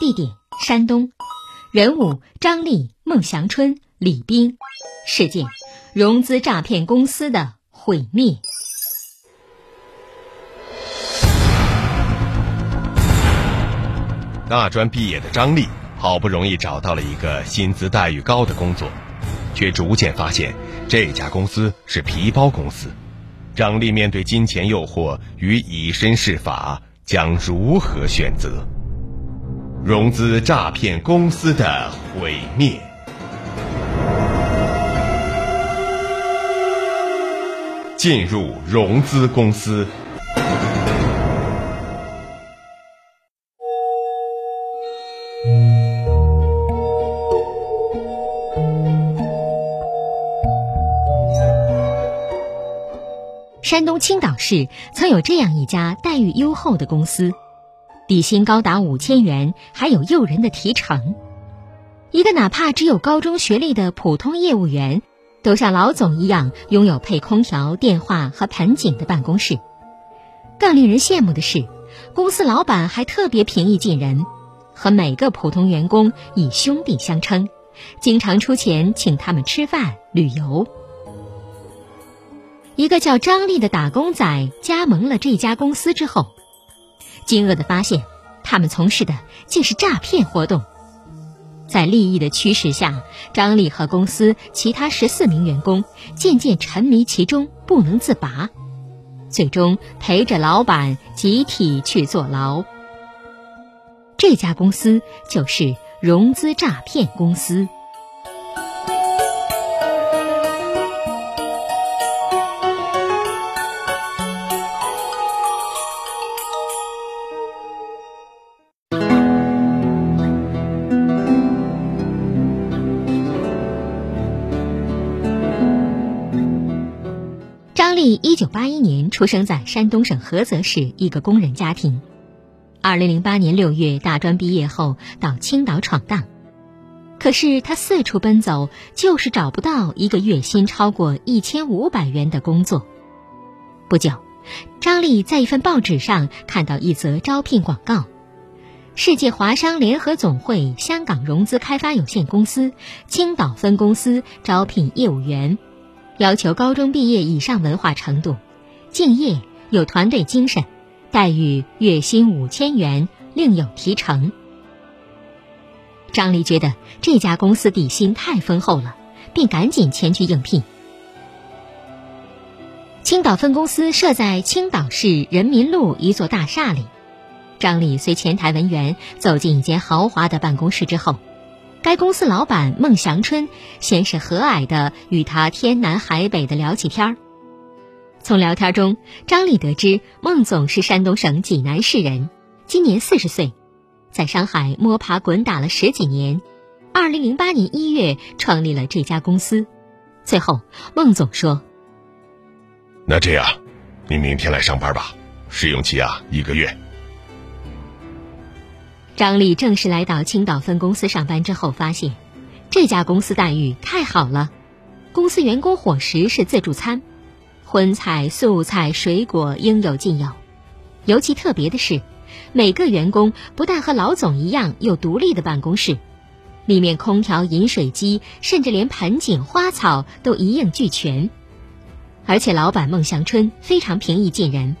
地点山东，人物张丽、孟祥春、李冰。事件：融资诈骗公司的毁灭。大专毕业的张丽，好不容易找到了一个薪资待遇高的工作，却逐渐发现这家公司是皮包公司。张丽面对金钱诱惑与以身试法，将如何选择？融资诈骗公司的毁灭。进入融资公司。山东青岛市曾有这样一家待遇优厚的公司，底薪高达五千元，还有诱人的提成。一个哪怕只有高中学历的普通业务员。都像老总一样拥有配空调、电话和盆景的办公室。更令人羡慕的是，公司老板还特别平易近人，和每个普通员工以兄弟相称，经常出钱请他们吃饭、旅游。一个叫张丽的打工仔加盟了这家公司之后，惊愕的发现，他们从事的竟是诈骗活动。在利益的驱使下，张丽和公司其他十四名员工渐渐沉迷其中，不能自拔，最终陪着老板集体去坐牢。这家公司就是融资诈骗公司。一九八一年出生在山东省菏泽市一个工人家庭。二零零八年六月，大专毕业后到青岛闯荡，可是他四处奔走，就是找不到一个月薪超过一千五百元的工作。不久，张丽在一份报纸上看到一则招聘广告：世界华商联合总会香港融资开发有限公司青岛分公司招聘业务员。要求高中毕业以上文化程度，敬业有团队精神，待遇月薪五千元，另有提成。张丽觉得这家公司底薪太丰厚了，并赶紧前去应聘。青岛分公司设在青岛市人民路一座大厦里，张丽随前台文员走进一间豪华的办公室之后。该公司老板孟祥春先是和蔼的与他天南海北的聊起天儿。从聊天中，张丽得知孟总是山东省济南市人，今年四十岁，在上海摸爬滚打了十几年，二零零八年一月创立了这家公司。最后，孟总说：“那这样，你明天来上班吧，试用期啊一个月。”张丽正式来到青岛分公司上班之后，发现这家公司待遇太好了。公司员工伙食是自助餐，荤菜、素菜、水果应有尽有。尤其特别的是，每个员工不但和老总一样有独立的办公室，里面空调、饮水机，甚至连盆景、花草都一应俱全。而且老板孟祥春非常平易近人。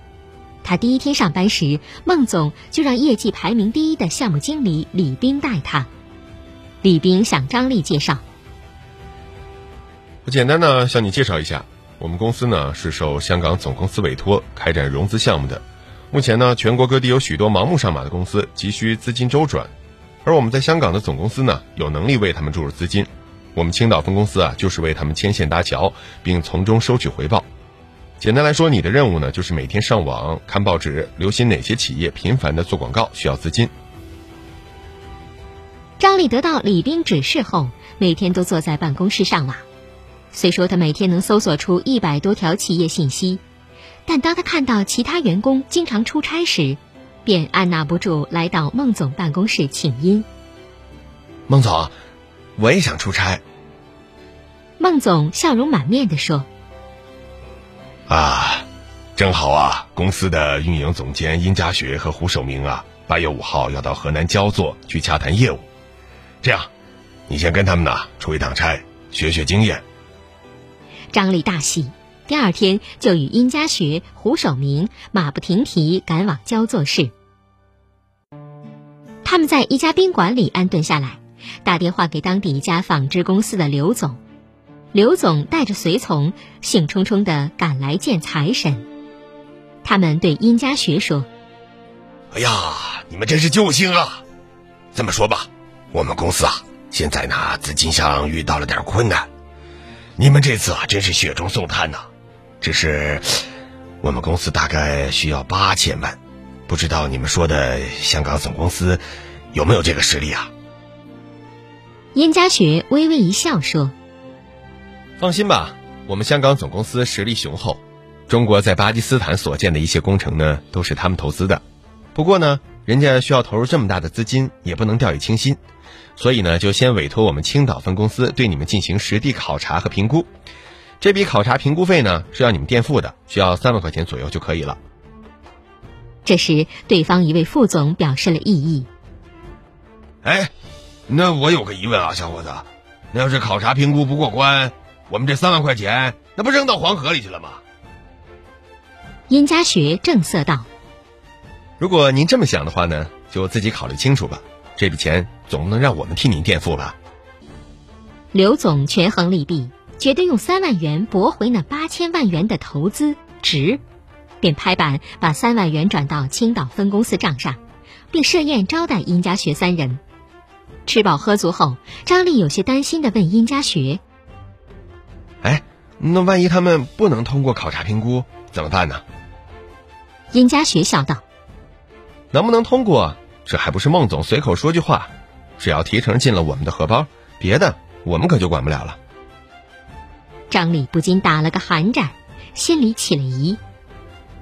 他第一天上班时，孟总就让业绩排名第一的项目经理李斌带他。李斌向张丽介绍：“我简单的向你介绍一下，我们公司呢是受香港总公司委托开展融资项目的。目前呢，全国各地有许多盲目上马的公司急需资金周转，而我们在香港的总公司呢，有能力为他们注入资金。我们青岛分公司啊，就是为他们牵线搭桥，并从中收取回报。简单来说，你的任务呢，就是每天上网看报纸，留心哪些企业频繁的做广告需要资金。”张丽得到李斌指示后，每天都坐在办公室上网。虽说他每天能搜索出一百多条企业信息，但当他看到其他员工经常出差时，便按捺不住来到孟总办公室请缨。孟总，我也想出差。孟总笑容满面地说：“啊，正好啊，公司的运营总监殷家学和胡守明啊，八月五号要到河南焦作去洽谈业务。”这样，你先跟他们呢出一趟差，学学经验。张丽大喜，第二天就与殷家学、胡守明马不停蹄赶往焦作市。他们在一家宾馆里安顿下来，打电话给当地一家纺织公司的刘总。刘总带着随从，兴冲冲的赶来见财神。他们对殷家学说：“哎呀，你们真是救星啊！这么说吧。”我们公司啊，现在呢资金上遇到了点困难，你们这次啊真是雪中送炭呐！只是我们公司大概需要八千万，不知道你们说的香港总公司有没有这个实力啊？殷家学微微一笑说：“放心吧，我们香港总公司实力雄厚，中国在巴基斯坦所建的一些工程呢都是他们投资的。不过呢，人家需要投入这么大的资金，也不能掉以轻心。”所以呢，就先委托我们青岛分公司对你们进行实地考察和评估。这笔考察评估费呢是要你们垫付的，需要三万块钱左右就可以了。这时，对方一位副总表示了异议。哎，那我有个疑问啊，小伙子，那要是考察评估不过关，我们这三万块钱那不扔到黄河里去了吗？殷家学正色道：“如果您这么想的话呢，就自己考虑清楚吧。这笔钱。”总不能让我们替您垫付吧？刘总权衡利弊，觉得用三万元驳回那八千万元的投资值，便拍板把三万元转到青岛分公司账上，并设宴招待殷家学三人。吃饱喝足后，张丽有些担心的问殷家学：“哎，那万一他们不能通过考察评估怎么办呢？”殷家学笑道：“能不能通过，这还不是孟总随口说句话。”只要提成进了我们的荷包，别的我们可就管不了了。张丽不禁打了个寒战，心里起了疑：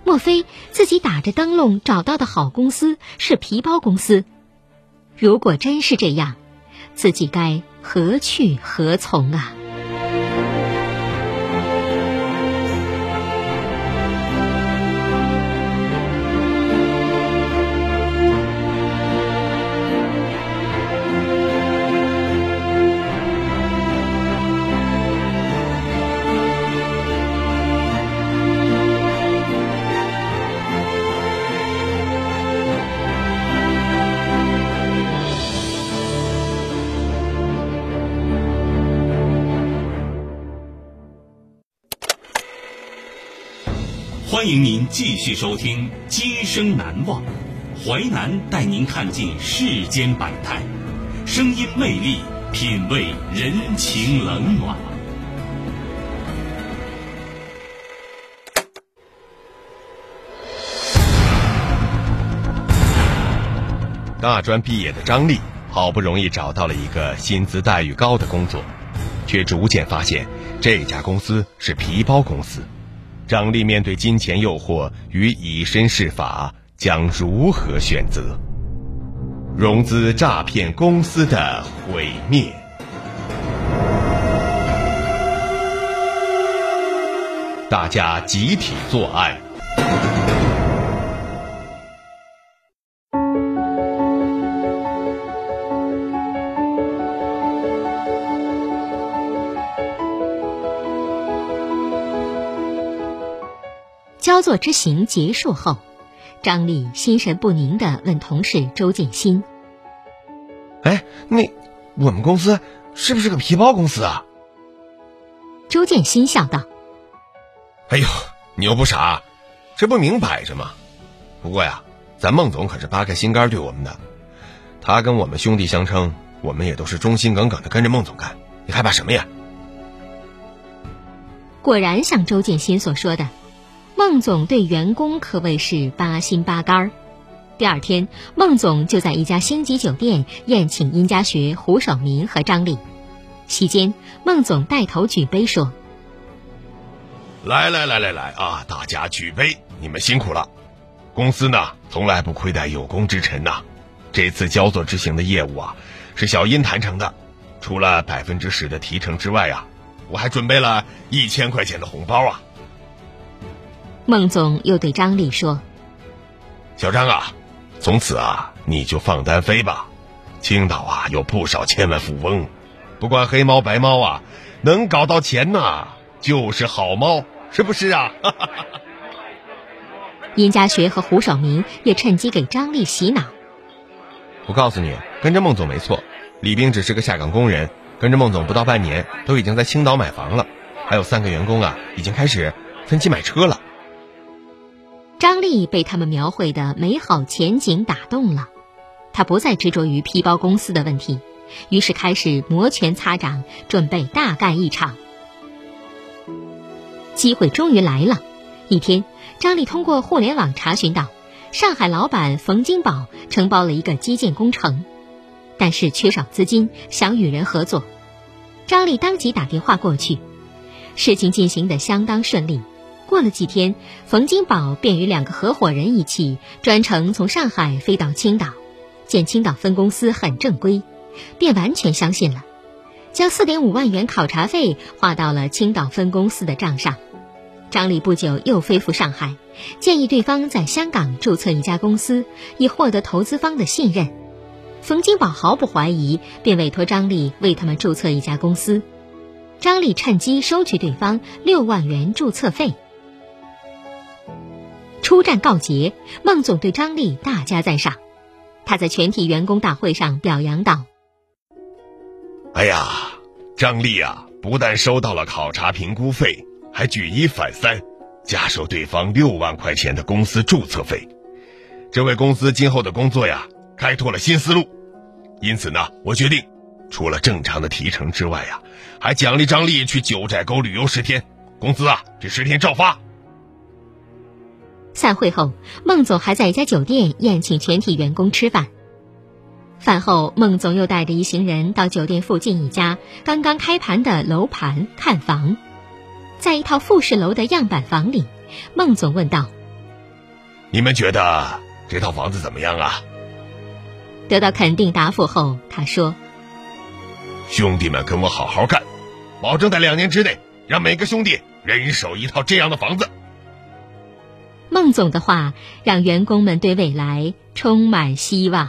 莫非自己打着灯笼找到的好公司是皮包公司？如果真是这样，自己该何去何从啊？欢迎您继续收听《今生难忘》，淮南带您看尽世间百态，声音魅力，品味人情冷暖。大专毕业的张丽，好不容易找到了一个薪资待遇高的工作，却逐渐发现这家公司是皮包公司。张丽面对金钱诱惑与以身试法，将如何选择？融资诈骗公司的毁灭，大家集体作案。焦作之行结束后，张丽心神不宁地问同事周建新：“哎，那我们公司是不是个皮包公司啊？”周建新笑道：“哎呦，你又不傻，这不明摆着吗？不过呀，咱孟总可是扒开心肝对我们的，他跟我们兄弟相称，我们也都是忠心耿耿的跟着孟总干，你害怕什么呀？”果然像周建新所说的，孟总对员工可谓是八心八肝儿。第二天，孟总就在一家星级酒店宴请殷家学、胡守明和张丽。席间，孟总带头举杯说：“来来来来来啊，大家举杯！你们辛苦了。公司呢，从来不亏待有功之臣呐。这次焦作执行的业务啊，是小殷谈成的。除了百分之十的提成之外啊，我还准备了一千块钱的红包啊。”孟总又对张丽说：“小张啊，从此啊，你就放单飞吧。青岛啊，有不少千万富翁。”不管黑猫白猫啊，能搞到钱呐，就是好猫，是不是啊？殷家学和胡守明也趁机给张丽洗脑。我告诉你，跟着孟总没错。李冰只是个下岗工人，跟着孟总不到半年，都已经在青岛买房了，还有三个员工啊，已经开始分期买车了。张丽被他们描绘的美好前景打动了，他不再执着于皮包公司的问题。于是开始摩拳擦掌，准备大干一场。机会终于来了。一天，张丽通过互联网查询到，上海老板冯金宝承包了一个基建工程，但是缺少资金，想与人合作。张丽当即打电话过去，事情进行的相当顺利。过了几天，冯金宝便与两个合伙人一起专程从上海飞到青岛，见青岛分公司很正规。便完全相信了，将四点五万元考察费划到了青岛分公司的账上。张丽不久又飞赴上海，建议对方在香港注册一家公司，以获得投资方的信任。冯金宝毫不怀疑，便委托张丽为他们注册一家公司。张丽趁机收取对方六万元注册费。初战告捷，孟总对张丽大加赞赏，他在全体员工大会上表扬道。哎呀，张丽啊，不但收到了考察评估费，还举一反三，加收对方六万块钱的公司注册费，这为公司今后的工作呀开拓了新思路。因此呢，我决定，除了正常的提成之外呀，还奖励张丽去九寨沟旅游十天，工资啊这十天照发。散会后，孟总还在一家酒店宴请全体员工吃饭。饭后，孟总又带着一行人到酒店附近一家刚刚开盘的楼盘看房。在一套复式楼的样板房里，孟总问道：“你们觉得这套房子怎么样啊？”得到肯定答复后，他说：“兄弟们，跟我好好干，保证在两年之内让每个兄弟人手一套这样的房子。”孟总的话让员工们对未来充满希望。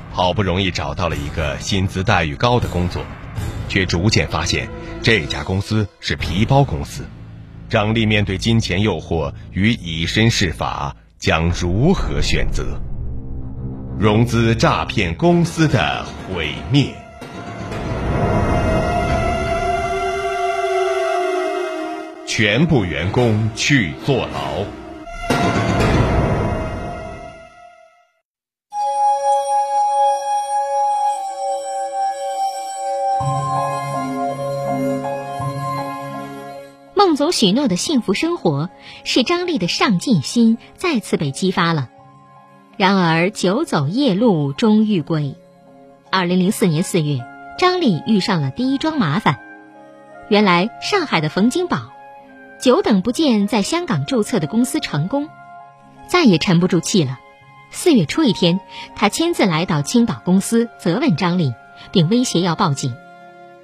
好不容易找到了一个薪资待遇高的工作，却逐渐发现这家公司是皮包公司。张丽面对金钱诱惑与以身试法，将如何选择？融资诈骗公司的毁灭。全部员工去坐牢。许诺的幸福生活，使张丽的上进心再次被激发了。然而，久走夜路终遇鬼。二零零四年四月，张丽遇上了第一桩麻烦。原来，上海的冯金宝。久等不见，在香港注册的公司成功，再也沉不住气了。四月初一天，他亲自来到青岛公司责问张丽，并威胁要报警。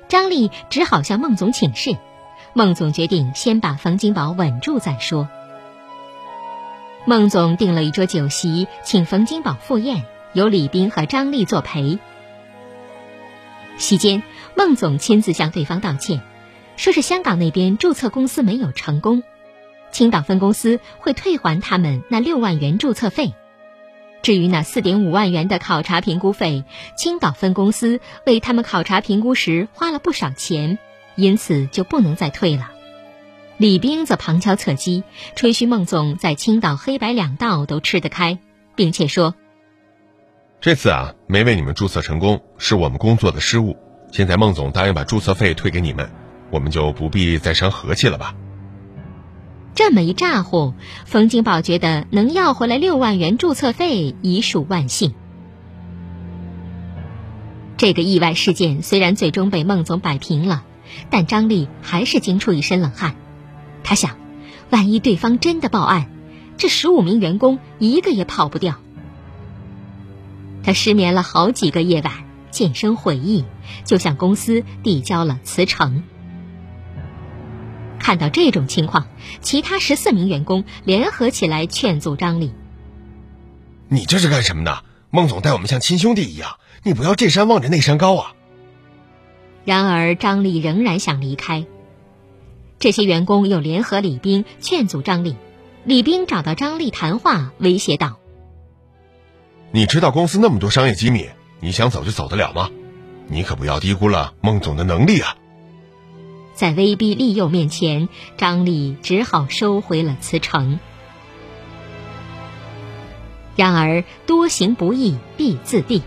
张丽只好向孟总请示，孟总决定先把冯金宝稳住再说。孟总订了一桌酒席，请冯金宝赴宴，由李斌和张丽作陪。席间，孟总亲自向对方道歉。说是香港那边注册公司没有成功，青岛分公司会退还他们那六万元注册费。至于那四点五万元的考察评估费，青岛分公司为他们考察评估时花了不少钱，因此就不能再退了。李冰则旁敲侧击吹嘘孟总在青岛黑白两道都吃得开，并且说：“这次啊没为你们注册成功，是我们工作的失误。现在孟总答应把注册费退给你们。”我们就不必再伤和气了吧？这么一咋呼，冯金宝觉得能要回来六万元注册费已属万幸。这个意外事件虽然最终被孟总摆平了，但张丽还是惊出一身冷汗。他想，万一对方真的报案，这十五名员工一个也跑不掉。他失眠了好几个夜晚，渐生悔意，就向公司递交了辞呈。看到这种情况，其他十四名员工联合起来劝阻张丽：“你这是干什么呢？孟总待我们像亲兄弟一样，你不要这山望着那山高啊！”然而张丽仍然想离开。这些员工又联合李斌劝阻张丽。李斌找到张丽谈话，威胁道：“你知道公司那么多商业机密，你想走就走得了吗？你可不要低估了孟总的能力啊！”在威逼利诱面前，张丽只好收回了辞呈。然而，多行不义必自毙。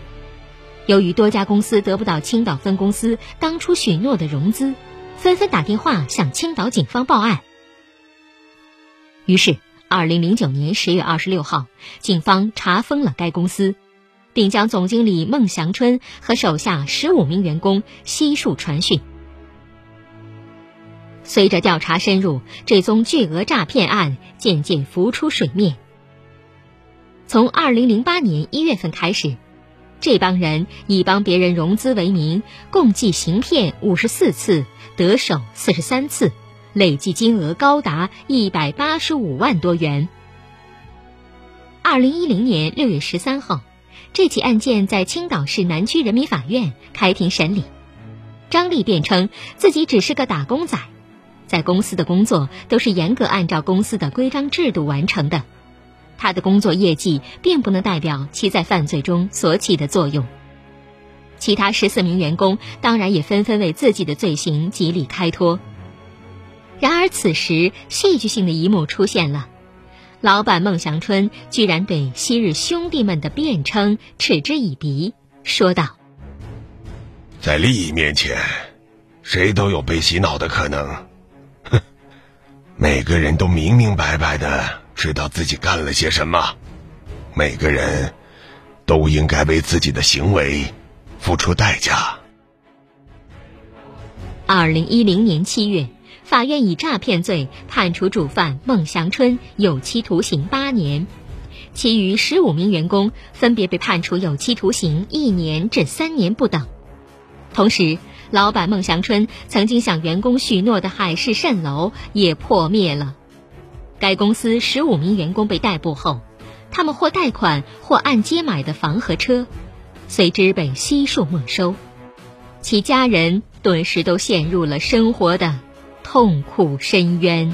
由于多家公司得不到青岛分公司当初许诺的融资，纷纷打电话向青岛警方报案。于是，二零零九年十月二十六号，警方查封了该公司，并将总经理孟祥春和手下十五名员工悉数传讯。随着调查深入，这宗巨额诈骗案渐渐浮出水面。从二零零八年一月份开始，这帮人以帮别人融资为名，共计行骗五十四次，得手四十三次，累计金额高达一百八十五万多元。二零一零年六月十三号，这起案件在青岛市南区人民法院开庭审理。张丽辩称自己只是个打工仔。在公司的工作都是严格按照公司的规章制度完成的，他的工作业绩并不能代表其在犯罪中所起的作用。其他十四名员工当然也纷纷为自己的罪行极力开脱。然而，此时戏剧性的一幕出现了：老板孟祥春居然对昔日兄弟们的辩称嗤之以鼻，说道：“在利益面前，谁都有被洗脑的可能。”哼每个人都明明白白的知道自己干了些什么，每个人都应该为自己的行为付出代价。二零一零年七月，法院以诈骗罪判处主犯孟祥春有期徒刑八年，其余十五名员工分别被判处有期徒刑一年至三年不等。同时，老板孟祥春曾经向员工许诺的海市蜃楼也破灭了。该公司十五名员工被逮捕后，他们或贷款或按揭买的房和车，随之被悉数没收，其家人顿时都陷入了生活的痛苦深渊。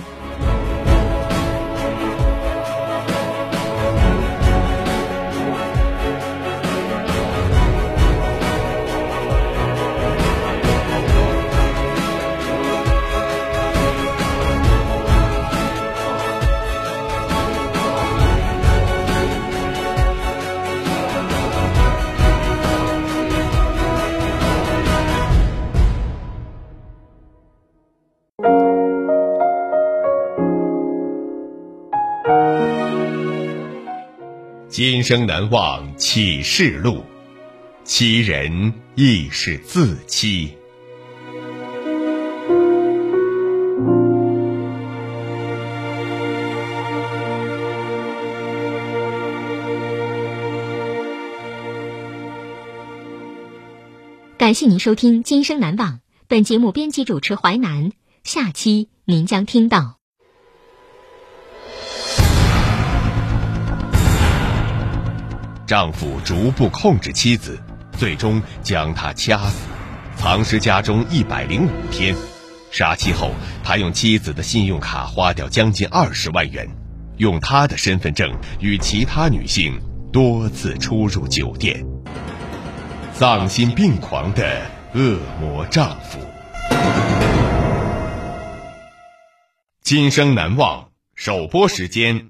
今生难忘启示录，欺人亦是自欺。感谢您收听《今生难忘》，本节目编辑主持淮南。下期您将听到：丈夫逐步控制妻子，最终将她掐死，藏尸家中一百零五天。杀妻后，他用妻子的信用卡花掉将近二十万元，用他的身份证与其他女性多次出入酒店。丧心病狂的恶魔丈夫，今生难忘。首播时间：